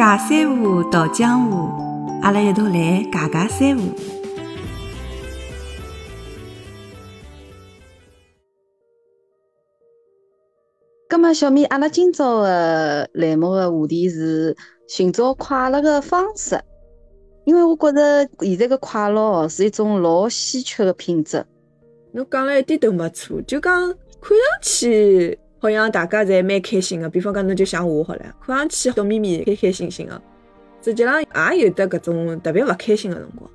假三胡，到江湖，阿拉一道来假假三胡。葛么，小米，阿拉今朝个栏目个话题是寻找快乐个方式，因为我觉着现在个快乐哦是一种老稀缺个品质。侬讲了一点都没错，就讲看上去好像大家侪蛮开心个，比方讲侬就像我好了，看上去笑眯眯、开开心心个，实际上也有得搿种特别勿开心个辰光。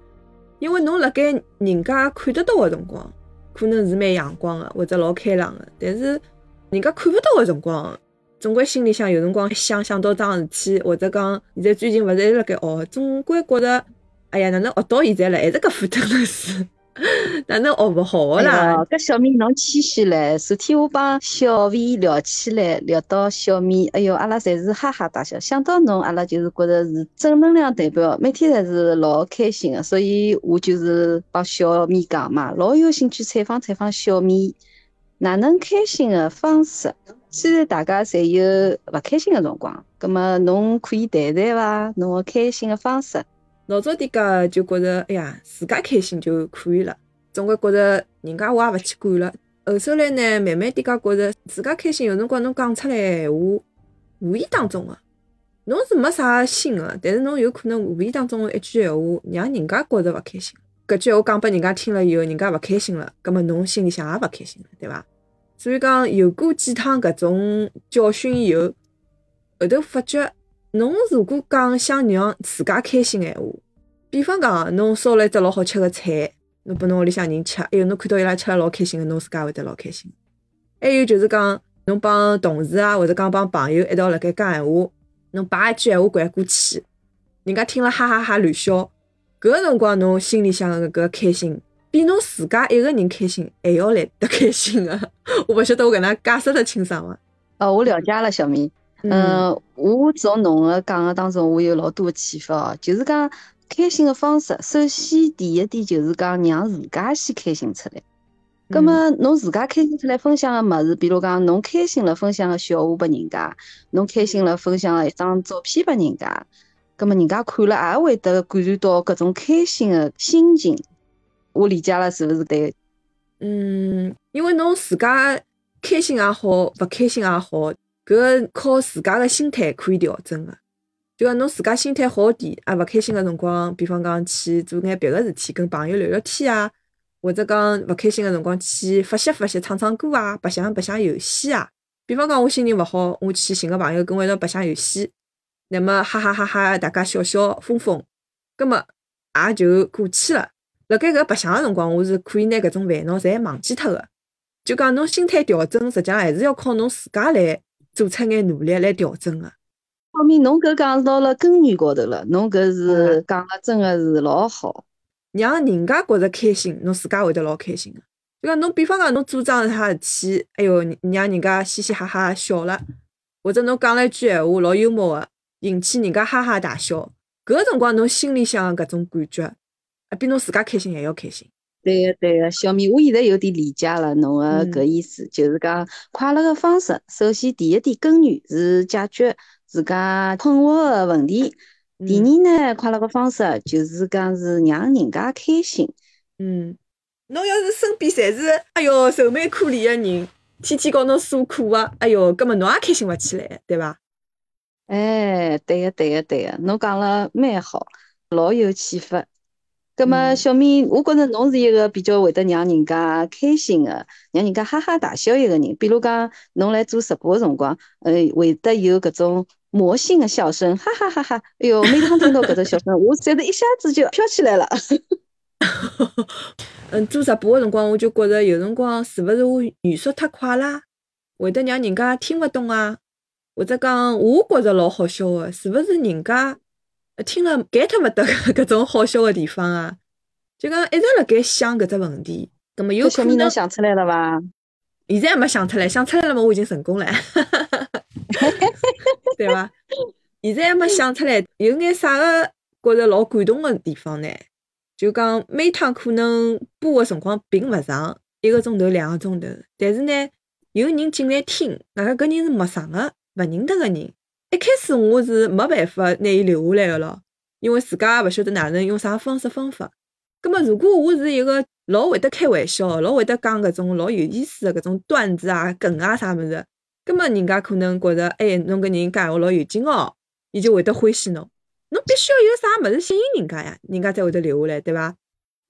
因为侬辣盖人家看得到个辰光，可能是蛮阳光个或者老开朗个，但是人家看勿到个辰光，总归心里向有辰光想想到桩事体，或者讲现在最近勿是一直辣盖学，总归觉着，哎呀，哪能学到现在了，还是搿副等了书。哪能学勿好个啦？搿小米侬谦虚唻。昨天我帮小 V 聊起来，聊到小米，哎哟，阿拉侪是哈哈大笑。想到侬，阿拉就是觉着是正能量代表，每天侪是老开心个。所以我就是帮小米讲嘛，老有兴趣采访采访小米，哪能开心个方式？虽然大家侪有勿开心个辰光，葛末侬可以谈谈伐？侬个开心个方式？老早点介就觉着，哎呀，自家开心就可以了，总归觉着人家我也勿去管了。后首来呢，慢慢点介觉着自家开心，有辰光侬讲出来闲话，无意当中个，侬是没啥心个，但是侬有可能无意当中个一句闲话，让人家觉着勿开心。搿句闲话讲拨人家听了以后，人家勿开心了，葛末侬心里向也勿开心了，对伐？所以讲有过几趟搿种教训以后，后头发觉。侬如果讲想让自家开心闲话，比方讲侬烧了一只老好吃个菜，侬拨侬屋里向人吃，哎哟，侬看到伊拉吃了老开心个，侬自家会得老开心。还有就是讲侬帮同事啊，或者讲帮朋友一道辣盖讲闲话，侬把一句闲话拐过去，人家听了哈哈哈乱笑，搿辰光侬心里向个搿开心，比侬自家一个人开心还要来得开心个。我勿晓得我搿能解释得清爽伐？哦，我了解了，小明。嗯，我从侬个讲个当中，我有老多个启发哦。就是讲开心个方式，首先第一点就是讲让自家先开心出来。葛么侬自家开心出来分享个物事，比如讲侬开心了分享个笑话拨人家，侬开心了分享了一张照片拨人家，葛么人家看了也会得感受到搿种开心个心情。我理解了是勿是对？嗯，因为侬自家开心也好，勿开心也好。搿靠自家个心态可以调整个，就讲侬自家心态好点，啊，勿开心个辰光，比方讲去做眼别个事体，跟朋友聊聊天啊，或者讲勿开心个辰光去发泄发泄，唱唱歌啊，白相白相游戏啊。比方讲我心情勿好，我去寻个朋友跟我一道白相游戏，那么哈哈哈哈，大家笑笑疯疯，葛么也就过去了。辣盖搿白相个辰光，我是可以拿搿种烦恼侪忘记脱个。就讲侬心态调整，实际上还是要靠侬自家来。做出眼努力来调整个。后面侬搿讲到了根源高头了，侬搿是讲了真个是老好，让人家觉着开心，侬自家会得老开心个。就讲侬比方讲侬做桩啥事体，哎哟，让人家嘻嘻哈哈笑了，或者侬讲了一句闲话老幽默个，引起人家哈哈大笑，搿个辰光侬心里向搿种感觉，比侬自家开心还要开心。对个对个，小米，我现在有点理解了侬个搿意思，就是讲快乐个方式，首先第一点根源是解决自家困惑个问题，第二呢，快乐个方式就是讲是让人家开心。嗯，侬要是身边侪是哎哟愁眉苦脸个人，天天告侬诉苦个，哎哟，搿么侬也开心勿起来，对伐？哎，对个对个对个，侬讲了蛮好，老有启发。葛么，小米，我觉着侬是一个比较会得让人家开心的，让人家哈哈大笑一个人。比如讲，侬来做直播的辰光，呃，会得有搿种魔性的笑声，哈哈哈哈！哎哟，每趟听到搿种笑声，我觉得一下子就飘起来了。嗯，做直播的辰光，我就觉着有辰光是勿是我语速太快啦，会得让人家听勿懂啊？或者讲，我觉着老好笑的，是勿是人家？听了 get 勿得 搿种好笑个地方啊，就讲一直辣盖想搿只问题，葛末有可能想出来了伐？现在还没想出来，想出来了嘛，我已经成功了，对伐？现在还没想出来，有眼啥个觉着老感动个地方呢？就讲每趟可能播个辰光并勿长，一个钟头、两个钟头，但是呢，有人进来听，外加搿人是陌生个、勿认得个人。一开始我是没办法拿伊留下来个咯，因为自家也勿晓得哪能用啥方式方法。葛末如果我是一个老会得开玩笑，老会得讲搿种老有意思个搿种段子啊、梗啊啥物事，葛末人家可能觉着，哎，侬搿人讲闲话老有劲哦，伊就会得欢喜侬。侬必须要有啥物事吸引人家呀，人家才会得留下来，对伐？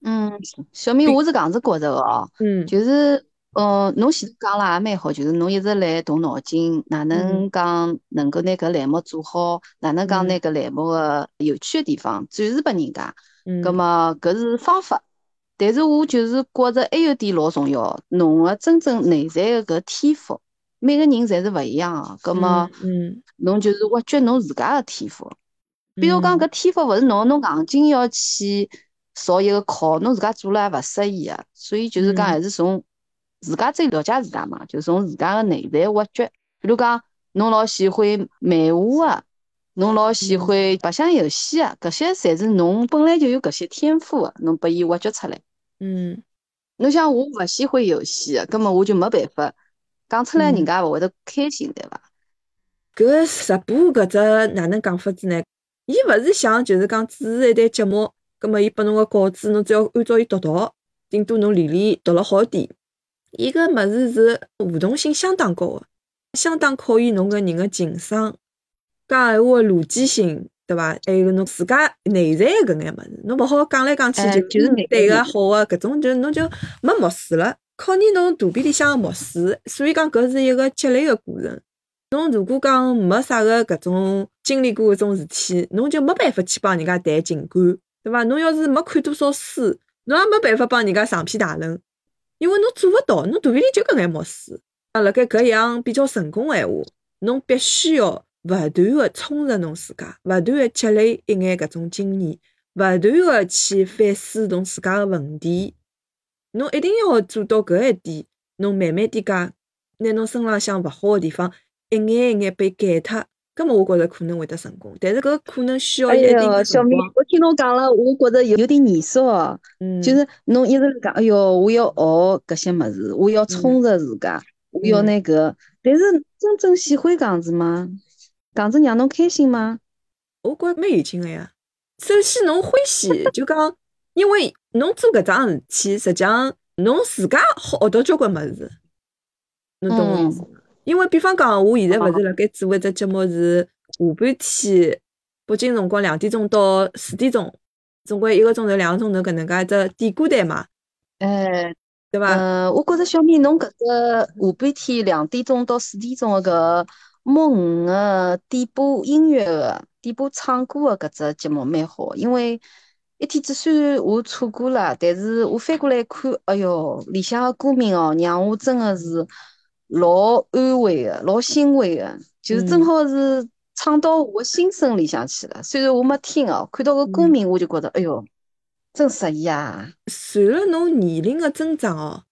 嗯，小明，我是搿样子觉着个哦，嗯就是，呃，侬前头讲了也蛮好，就是侬一直来动脑筋，哪能讲能够拿搿栏目做好，哪能讲嗯。拿搿栏目个有趣个地方展示拨人家。嗯，葛么搿是方法，但是我就是觉着还有点老重要，侬个真正内在个搿天赋，每个人侪是勿一样个。葛么嗯，侬就是挖掘侬自家个天赋。比如讲嗯。搿天赋勿是侬侬硬劲要去造一个考，侬自家做了也勿适意个，所以就是讲嗯。还是从自家最了解自家嘛，就从自家个内在挖掘。比如讲侬老喜欢漫画个，侬老喜欢白相游戏个，搿些侪是侬本来就有搿些天赋个，侬拨伊挖掘出来。嗯侬像我勿喜欢游戏个，根本我就没办法讲出来，嗯人家也勿会得开心，对伐？搿直播搿只哪能讲法子呢？伊勿是像就是讲主持一台节目，葛末伊拨侬个稿子，侬只要按照伊读读，顶多侬练练读了好点。伊个物事是互动性相当高个，相当考验侬个人个情商、讲闲话个逻辑性，对伐？还有侬自家内在个搿眼物事，侬勿好讲来讲去哎就就是对个好个搿种，就侬就没墨水了，考验侬肚皮里向个墨水。所以讲搿是一个积累个过程。侬如果讲没啥个搿种经历过搿种事体，侬就没办法去帮人家谈情感，对伐？侬要是没看多少书，侬也没办法帮人家长篇大论，因为侬做勿到，侬肚皮里就搿眼默书。啊，辣盖搿样比较成功个闲话，侬必须要勿断个充实侬自家，勿断个积累一眼搿种经验，勿断个去反思侬自家个问题。侬一定要做到搿一点，侬慢慢点讲，拿侬身浪向勿好个地方一眼一眼被改脱，葛末我觉着可能会得成功。但是搿可能需要哎一定哟，个小明辰光。，我听侬讲了，我觉着有有点眼熟哦。嗯，就是侬一直辣讲，哎哟，我要学搿些物事，我要充实自家，我要嗯那个。但是真正喜欢搿样子吗？搿样子让侬开心吗？我觉着蛮有劲个呀。首先侬欢喜，就讲，因为侬做搿桩事体，实际上侬自家好学到交关物事，侬懂我意思伐？因为比方讲，我现在勿是辣盖做一只节目是下半天，北京辰光两点钟到四点钟，总归一个钟头、两个钟头搿能介一只点歌台嘛，哎，对伐？呃，我觉着小米侬搿只下半天两点钟到四点钟个搿摸鱼个点播音乐个、点播唱歌个搿只节目蛮好，因为一天子虽然我错过了，但是我翻过来看，哎哟，里向个歌名哦，让我真个是老安慰个，老欣慰个，就是正嗯好是唱到我个心声里向去了。虽然我没听哦，看到个歌嗯名我就觉着，哎哟，真适意啊！随着侬年龄个增长哦，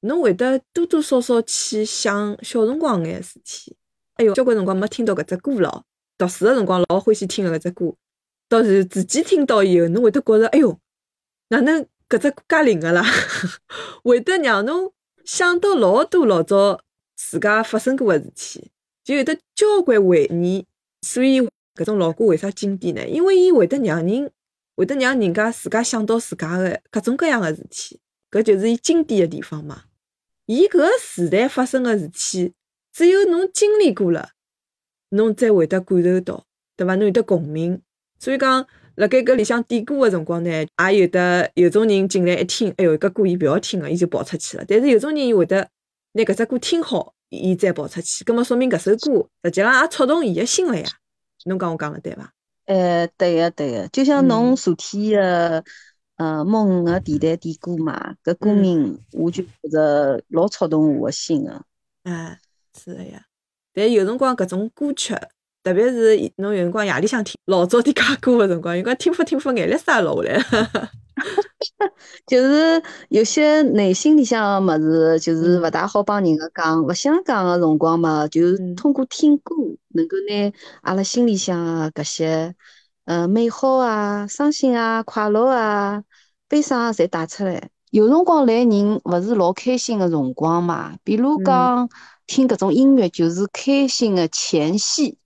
侬会得多多少少去想小辰光眼事体。哎哟，交关辰光没听到搿只歌了，读书个辰光老欢喜听个搿只歌，到时自己听到以后，侬会得觉着，哎哟，哪能搿只歌介灵个啦？会得让侬想到老多老早自家发生过个事体，就有得交关回忆。所以搿种老歌为啥经典呢？因为伊会得让人会得让人家自家想到自家个各种各样个事体，搿就是伊经典个地方嘛。伊搿个时代发生个事体，只有侬经历过了，侬才会得感受到，对伐？侬有得共鸣。所以讲，辣盖搿里向点歌个辰光呢，也有得有种人进来一听，哎哟，搿歌伊勿要听的，伊就跑出去了。但是有种人伊会得拿搿只歌听好，伊再跑出去，葛末说明搿首歌实际浪也触动伊个心了呀。侬讲我讲了对伐？呃，对个对个，就像侬嗯昨天个呃摸鱼个电台点歌嘛，搿歌嗯名我就觉着老触动我个心个。哎，是个呀。但有辰光搿种歌曲，特别是侬有辰光夜里向听老早点假歌个辰光，有辰光听法听法眼泪水也落下来了。就是有些内心里向个么子，就是嗯勿大好帮人家讲，勿想讲个辰光嘛，就是通过听歌，能够拿阿拉心里向个搿些，呃，美好啊、伤心啊、快乐啊、悲伤啊，侪带出来。有辰光来人勿是老开心个辰光嘛，比如嗯讲听搿种音乐，就是开心个前戏。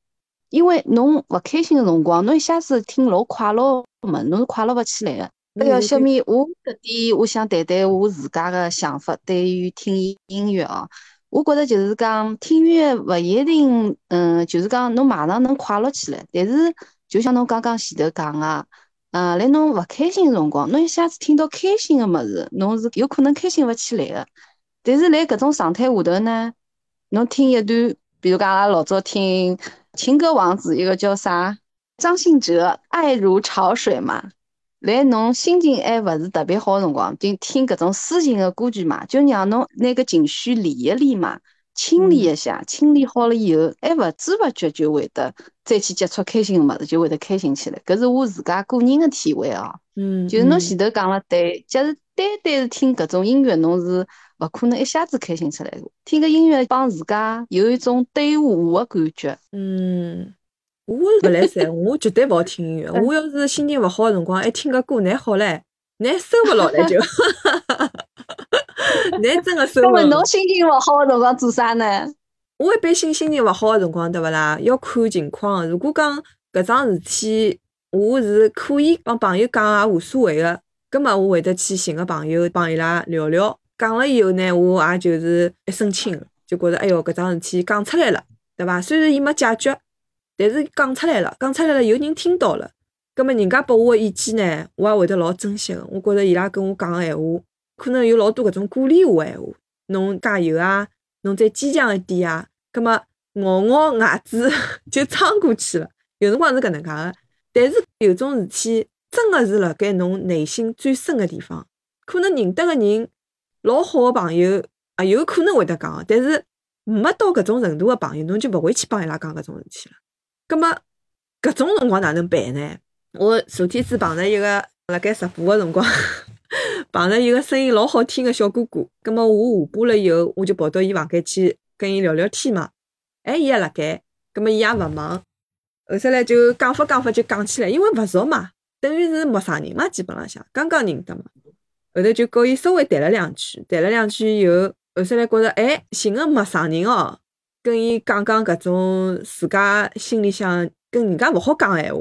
因为侬勿开心个辰光，侬一下子听老快乐个么，侬是快乐勿起来个。哎呀，小米，我搿点我想谈谈我自家个想法，对于听音乐哦，我觉着就是讲听音乐勿一定，嗯，就是讲侬马上能快乐起来，但是就像侬刚刚前头讲个，嗯，来侬勿开心个辰光，侬一下子听到开心个物事，侬是有可能开心勿起来个。但是来搿种状态下头呢，侬听一段，比如讲阿拉老早听情歌王子，一个叫啥张信哲，《爱如潮水》嘛。来，侬心情还勿是特别好辰光，就听搿种抒情的歌曲嘛，就让侬拿个情绪理一理嘛，清理一下，清理好了以后，还勿知勿觉就会得再去接触开心个物事，就会得开心起来。搿是我自家个人的体会哦。嗯，就是侬前头讲了对，假如单单是听搿种音乐，侬是勿可能一下子开心出来个。听个音乐帮自家有一种对话的感觉。嗯。我勿来三，我绝对勿好听音乐。我要是心情勿好个辰光，还听个歌，难好唻，难收勿牢唻就，难真个收勿牢。侬心情勿好个辰光做啥呢？我一般性心情勿好个辰光，对勿啦？要看情况。如果讲搿桩事体，我是可以帮朋友讲也无所谓个，葛末我会得去寻个朋友帮伊拉聊聊。讲了以后呢，我也就是一身轻，就觉着哎哟，搿桩事体讲出来了，对伐？虽然伊没解决。但是讲出来了，讲出来了，有人听到了，葛末人家拨我个意见呢，我也会得老珍惜个。我觉着伊拉跟我讲个闲话，可能有老多搿种鼓励我闲话，侬加油啊，侬再坚强一点啊。葛末咬咬牙齿 就撑过去了。有辰光是搿能介个，但是有种事体真个是辣盖侬内心最深个地方，可能认得个人老好个朋友也有可能会得讲，但是没到搿种程度个朋友，侬就勿会去帮伊拉讲搿种事体了。葛末搿种辰光哪能办呢？我昨天子碰着一个辣盖直播个辰光，碰着一个声音老好听个小哥哥。葛末我下播了以后，我就跑到伊房间去跟伊聊聊天嘛。哎，伊也辣盖，葛末伊也勿忙。后头来就讲法讲法就讲起来，因为勿熟嘛，等于是陌生人嘛，基本浪向刚刚认得嘛。后头就跟伊稍微谈了两句，谈了两句以后，后头来觉着哎，寻个陌生人哦。跟伊讲讲搿种自家心里向跟人家勿好讲个闲话，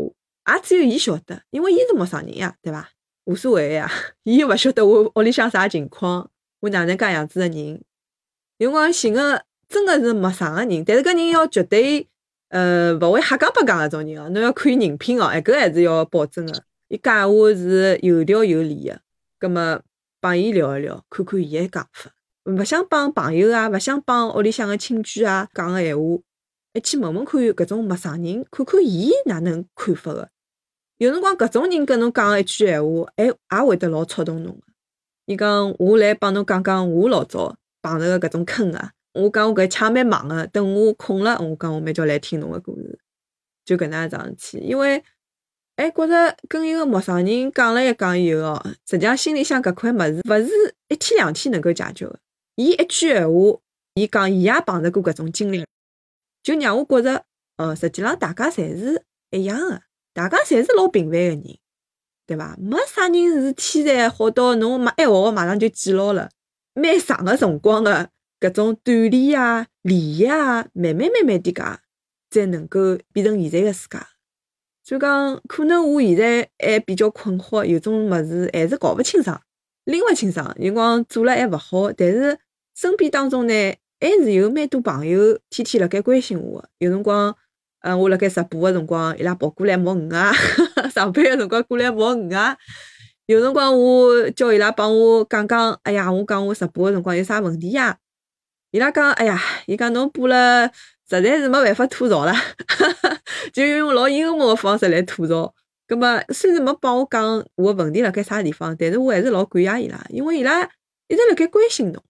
也只有伊晓得，因为伊是陌生人呀，对伐？无所谓呀，伊又勿晓得我屋里向啥情况，我哪能介样子个人。有辰光寻个真个是陌生个人，但是搿人要绝对呃勿会瞎讲八讲搿种人哦，侬要看人品哦，哎搿还是要保证个。伊讲闲话是有条有理个，葛末帮伊聊一聊，看看伊个讲法。勿想帮朋友啊，勿想帮屋里向个亲眷啊讲个闲话，一去问问看搿种陌生人，看看伊哪能看法个。有辰光搿种人跟侬讲一句闲话，哎，也会得老触动侬个。伊讲我来帮侬讲讲我老早碰着个搿种坑啊。我讲我搿腔蛮忙个，等我空了，我讲我蛮叫来听侬个故事。就搿能样桩事体，因为哎觉着跟一个陌生人讲了一讲以后哦，实际上心里向搿块物事勿是一天两天能够解决个。伊一句闲话，伊讲伊也碰着过搿种经历，就让我觉着，呃，实际上大家侪是一样的，大家侪是老平凡个人，对伐？没啥人是天才好到侬没一学马上就记牢了，蛮长个辰光个搿种锻炼啊、练习啊，慢慢慢慢地介，才能够变成现在个自家。所以讲，可能我现在还比较困惑，有种物事还是搞勿清爽。拎勿清爽，有辰光做了还勿好，但是身边当中呢，还是有蛮多朋友天天辣盖关心我。有辰光，呃，我辣盖直播个辰光，伊拉跑过来摸我啊；上班个辰光过来摸我啊。有辰光我叫伊拉帮我讲讲，哎呀，我讲我直播个辰光有啥问题呀？伊拉讲，哎呀，伊讲侬播了，实在是没办法吐槽了，就用老幽默个方式来吐槽。葛末虽然没帮我讲我个问题辣盖啥地方，但是我还是老感谢伊拉，因为伊拉一直辣盖关心侬。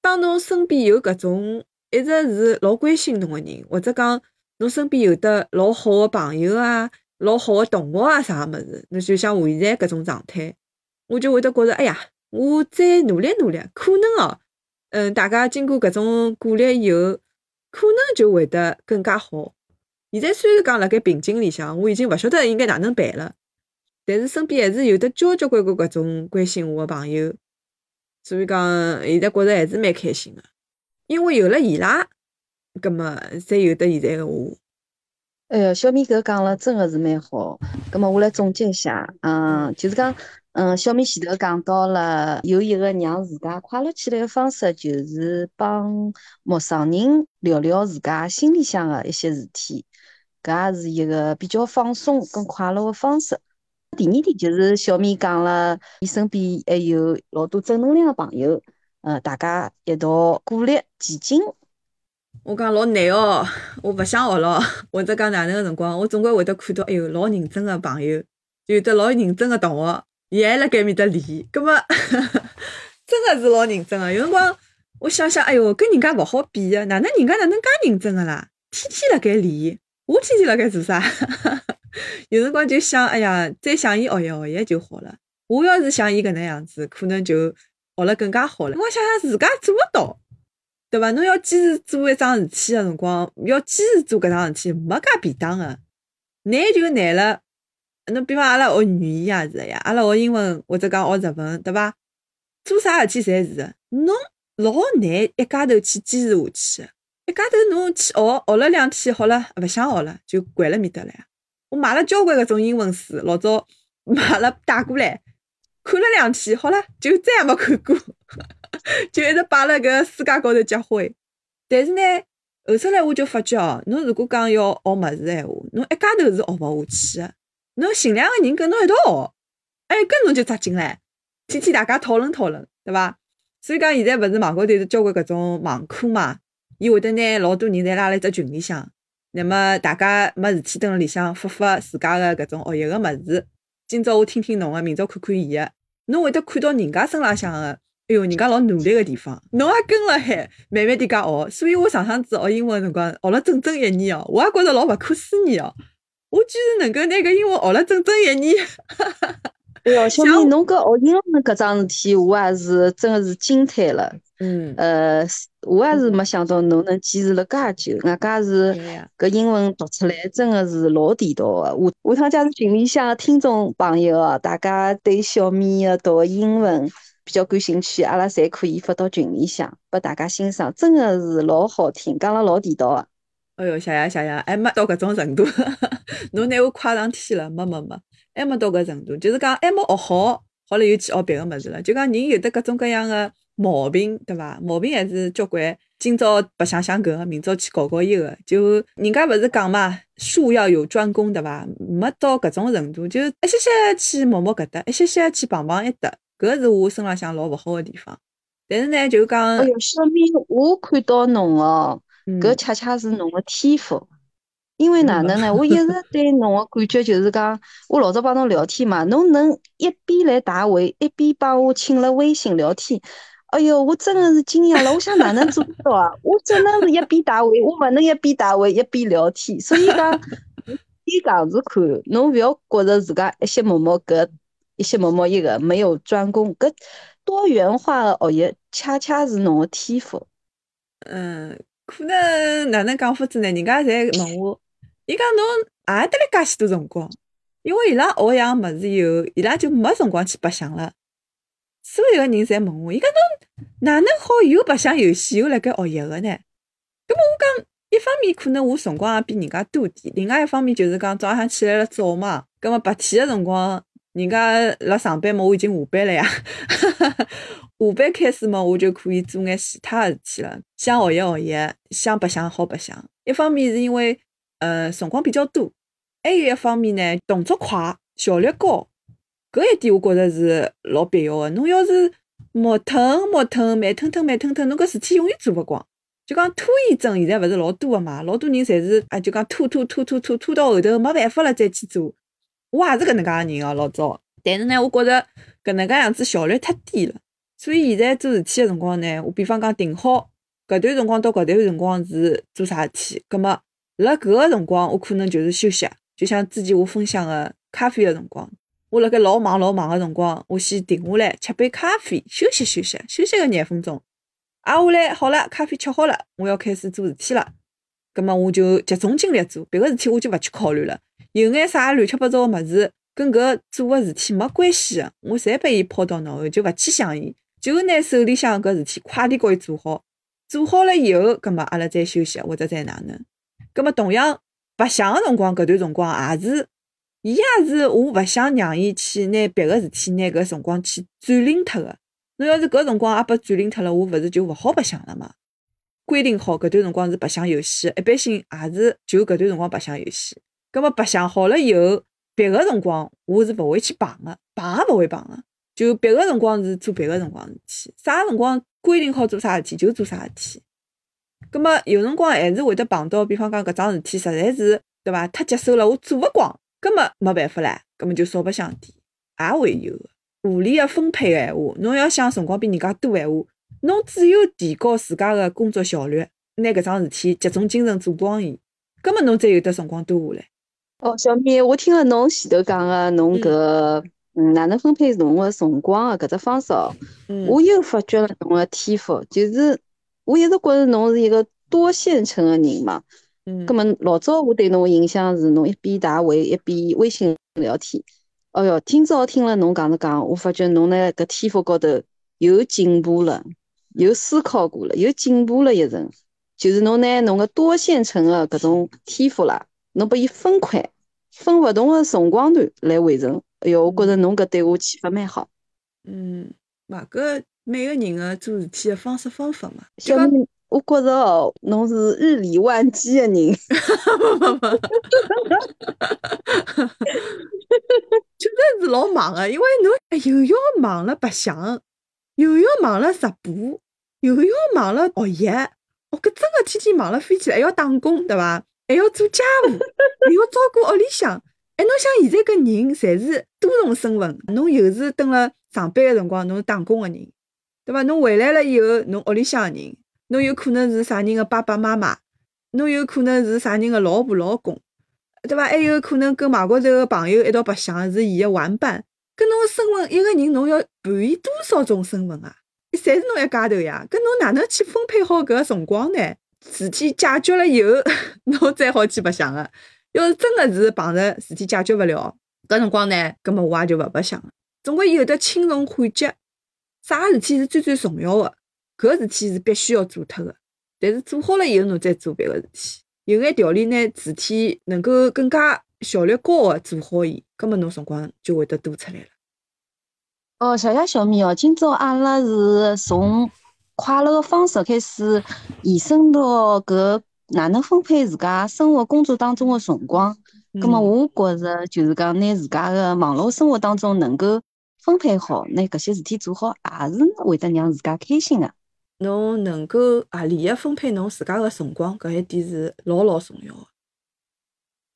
当侬身边有搿种一直是老关心侬个人，或者讲侬身边有得老好个朋友啊、老好个同学啊啥物事，那就像我现在搿种状态，我就会得觉着，哎呀，我再努力努力，可能哦，嗯，大家经过搿种鼓励以后，可能就会得更加好。现在虽然讲辣盖瓶颈里向，我已经勿晓得应该哪能办了，但是身边还是有得交交关关搿种关心我个朋友，所以讲现在觉着还是蛮开心个，因为有了伊拉，葛末才有得现在个我。哎哟，小米搿讲了真的是蛮好。葛末我来总结一下，嗯，就是讲，嗯，小米前头讲到了有一个让自家快乐起来的方式，就是帮陌生人聊聊自家心里向的一些事体，搿也是一个比较放松跟快乐的方式。第二点就是小米讲了，伊身边还有老多正能量的朋友，呃，大家一道鼓励前进。我讲老难哦，我勿想学咯，或者讲哪能个辰光，我总归会得看到，哎哟，老认真个朋友，有得老认真个同学，伊还辣盖面搭练，葛末 真个是老认真个。有辰光我想想，哎哟，跟人家勿好比个，哪能人家哪能介认真个啦？天天辣盖练，我天天辣盖做啥？有辰光就想，哎呀，再向伊学习学习就好了。我要是像伊搿能样子，可能就学了更加好了。我想想自家做勿到。对伐？侬要坚持做一桩事体个辰光，要坚持做搿桩事体，没介便当个。难就难了。侬比方阿拉学语言也是个呀，阿拉学英文或者讲学日文，对伐？做啥事体侪是个，侬老难一家头去坚持下去。一家头侬去学，学了两天，好了，勿想学了，就关了面搭了呀。我买了交关搿种英文书，老早买了带过来，看了两天，好了，就再也没看过。就一直摆辣搿世界高头结灰，但是呢，后头来我就发觉哦，侬如果讲要学物事闲话，侬一家头是学勿下去个，侬寻两个人跟侬一道学，哎，跟侬就扎劲唻，天天大家讨论讨论，对伐？所以讲现在勿是网高头是交关搿种网课嘛，伊会得拿老多人侪拉辣一只群里向，那么大家没事体蹲辣里向发发自家个搿种学习个物事，今朝我听听侬个，明朝看看伊个，侬会得看到人家身浪向个。哎哟，人家老努力个地方，侬也跟了海，慢慢点介学。所以我上趟子学英文辰光，学了整整一年哦，我也觉着老勿可思议哦。我居然能够拿搿英文学了整整一年。哎哟，小明，侬搿学英文搿桩事体，我也是真个是惊叹了。嗯。呃，我也是没想到侬能坚持了介久，外加是搿英文读出来真个是老地道个。下下趟假如群里向听众朋友哦，大家对小米的读英文。比较感兴趣，阿拉侪可以发到群里向，拨大家欣赏，真的是老好听，讲了老地道个。哎哟，谢谢谢谢，还没到搿种程度，侬拿我夸上天了，没没没，还没到搿程度，就是讲还没学好，好了又去学别个物事了。就讲人有的各种各样个毛病，对伐？毛病还是交关。今朝白相相搿个，明朝去搞搞伊个，就人家勿是讲嘛，术要有专攻，对伐？没到搿种程度，就一些些去摸摸搿搭，一些些去碰碰一搭。搿是我身浪向老勿好个地方，但是呢，就讲，哎哟，小米，我看到侬哦，搿恰恰是侬个天赋。因为哪能呢？我一直对侬个感觉就是讲，我老早帮侬聊天嘛，侬能一边来打围，一边帮我请了微信聊天。哎哟，我真的是惊讶了，我想哪能做到啊？我只能是一边打围，我勿能一边打围一边聊天。所以讲，你这样子看，侬勿要觉着自家一些某某搿。一些某某一个没有专攻，搿多元化的学习恰恰是侬个天赋。嗯，可能哪能讲法子呢？人家侪问我，伊讲侬也得来介许多辰光，因为伊拉学样物事以后，伊拉就没辰光去白相了。所有个人侪问我，伊讲侬哪能好又白相游戏又辣盖学习个呢？咁么我讲，一方面可能我辰光也比人家多点，另外一方面就是讲早上起来了早嘛，咁么白天个辰光。人家辣上班嘛，我已经下班了呀。下班开始嘛，我就可以做眼其他事体了。想学习学习，想白相好白相。一方面是因为，呃，辰光比较多；，还有一方面呢，动作快，效率高。搿一点我觉着是老必要的。侬要是磨腾磨腾，慢吞吞慢吞吞，侬搿事体永远做勿光。就讲拖延症现在勿是老多个嘛，老多人侪是啊，就讲拖拖拖拖拖拖到后头没办法了再去做。我也是搿能介个人哦，老早。但是呢，我觉着搿能介样子效率太低了。所以现在做事体个辰光呢，我比方讲定好搿段辰光到搿段辰光是做啥事体，葛末辣搿个辰光我可能就是休息。就像之前我分享个咖啡个辰光，我辣盖老忙老忙个辰光，我先停下来吃杯咖啡，休息休息，休息个廿分钟。挨下来好了，咖啡吃好了，我要开始做事体了。葛末我就集中精力做别个事体，我就勿去考虑了。有眼啥乱七八糟个物事，跟搿做个事体没关系个，我侪拨伊抛到脑后，就勿去想伊，就拿手里向搿事体快点搞伊做好。做好了以后，葛末阿拉再休息或者再哪能。葛末同样，白相个辰光，搿段辰光也是，伊也是我勿想让伊去拿别个事体拿搿辰光去占领脱个。侬要是搿辰光也拨占领脱了，我勿是就勿好白相了嘛？规定好搿段辰光是白相游戏，一般性也是就搿段辰光白相游戏。葛末白相好了以后，别个辰光我是勿会去碰个，碰也勿会碰个。就别个辰光是做别个辰光事体，啥辰光规定好做啥事体就做啥事体。葛末有辰光还是会得碰到，比方讲搿桩事体实在是对伐？太棘手了，我做勿光，葛末没办法唻，葛末就少白相点，也会有个。合理个分配个闲话，侬要想辰光比人家多闲话，侬只有提高自家个工作效率，拿搿桩事体集中精神做光伊，葛末侬才有得辰光多下来。哦，小米，我听了侬前头讲个侬搿嗯哪能分配侬个辰光个搿只方式哦，嗯我又发觉了侬个天赋，就是我一直觉着侬是一个多线程个人嘛。嗯葛么老早我对侬个印象是侬一边打围一边微信聊天。哎哟，今朝听了侬讲着讲，我发觉侬呢搿天赋高头有进步了，有思考过了，有进步了一层。就是侬拿侬个多线程个搿种天赋啦，侬把伊分块，分勿同个辰光段来完成。哎哟，我觉着侬搿对我启发蛮好。嗯，嘛搿每个人个做事体个方式方法嘛，小米，我觉着哦，侬是日理万机个人。确实是老忙个，因为侬哎又要忙了白相，又要忙了直播，又要忙了学习，哦，搿真个天天忙了飞起来，还要打工，对伐？还要做家务，还要照顾屋里向。哎，侬想现在搿人侪是多重身份，侬又是蹲辣上班个辰光，侬是打工个人，对伐？侬回来了以后，侬屋里向个人，侬有可能是啥人个爸爸妈妈，侬有可能是啥人个老婆老公。对伐？还有可能跟外国头个朋友一道白相，是伊个玩伴。搿侬个身份一个人，侬要扮演多少种身份啊？侪是侬一家头呀。搿侬哪能去分配好搿个辰光呢？事体解决了以后，侬再好去白相个。要是真个是碰着事体解决勿了，搿辰光呢，葛末我也就勿白相了。总归有得轻重缓急，啥事体是最最重要个？搿事体是必须要做脱个。但是做好了以后，侬再做别个事体。有眼条理拿事体能够更加效率高个做好伊，葛末侬辰光就会得多出来了。哦，谢谢小米哦，今朝阿拉是从快乐个方式开始延伸到搿哪能分配自家生活工作当中的辰光。葛末我觉着就是讲拿自家个忙碌生活当中能够分配好，拿搿些事体做好，也是会得让自家开心的。侬能够合理个分配侬自家个辰光，搿一点是老老重要个。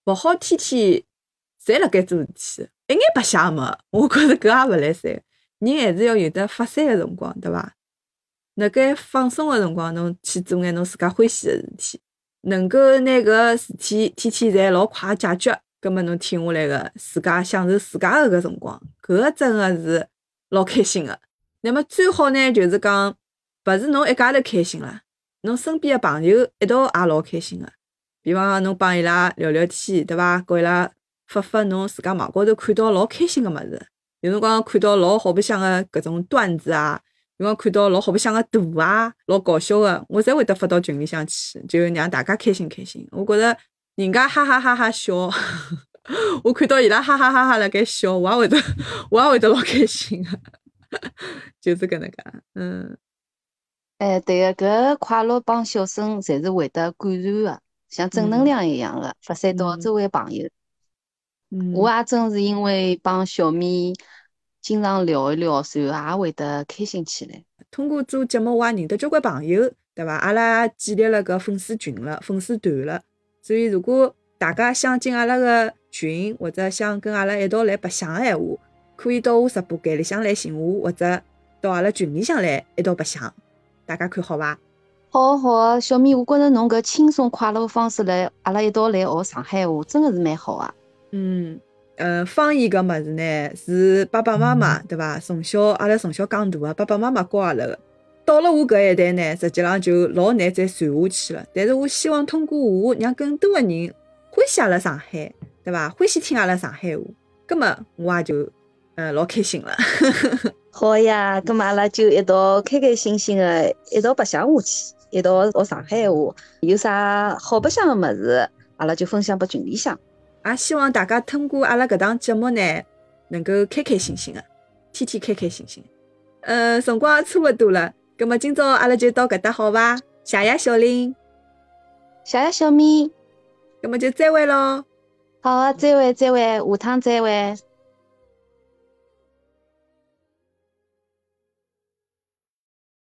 勿好天天侪辣盖做事体，一眼白相也没，我觉着搿也勿来三。人还是要有得发散个辰光，对伐？辣盖放松个辰光，侬去做眼侬自家欢喜个事体，能够拿搿个事体天天侪老快解决，葛末侬停下来个自家享受自家个搿辰光，搿个真个是老开心个。那么最好呢，就是讲勿是侬一家头开心啦，侬身边个朋友一道也老开心个。比方讲，侬帮伊拉聊聊天，对伐？告伊拉发发侬自家网高头看到老开心个物事。有辰光看到老好白相个搿种段子啊，有辰光看到老好白相个图啊，老搞笑个，我侪会得发到群里向去，就让大家开心开心。我觉着人家哈哈哈哈笑，我看到伊拉哈哈哈哈辣盖笑，我也会得，我也会得老开心个，就是搿能介，嗯。哎，对个，搿快乐帮笑声侪是会得感染个，像正能量一样个，发散到嗯周围朋友。嗯我也正是因为帮小米经常聊一聊，随后也会得开心起来。通过做节目，我也认得交关朋友，对伐？阿拉建立了搿粉丝群了，粉丝团了。所以，如果大家想进阿拉个群，或者想跟阿拉一道来白相个闲话，可以到我直播间里向来寻我，或者到阿拉群里向来一道白相。大家看好伐？好啊好啊，小米，我觉着侬搿轻松快乐个方式来，阿拉一道来学上海话，真个是蛮好啊。嗯，呃，方言搿物事呢，是爸爸妈妈对伐？从小阿拉从小讲大个，爸爸妈妈教阿拉个。到了我搿一代呢，实际上就老难再传下去了。但是我希望通过我，让更多个人欢喜阿拉上海，对伐？欢喜听阿拉上海话，葛么我也就呃老开心了。好呀，葛么阿拉就一道开开心心个一道白相下去，一道学上海话。有啥好白相个物事，阿拉就分享拨群里向。也希望大家通过阿拉搿档节目呢，能够开开心心的，天天开开心心。呃，辰光也差勿多了，葛末今朝阿拉就到搿搭好伐？谢谢小林，谢谢小米，葛末就再会咯。好，再会再会，下趟再会。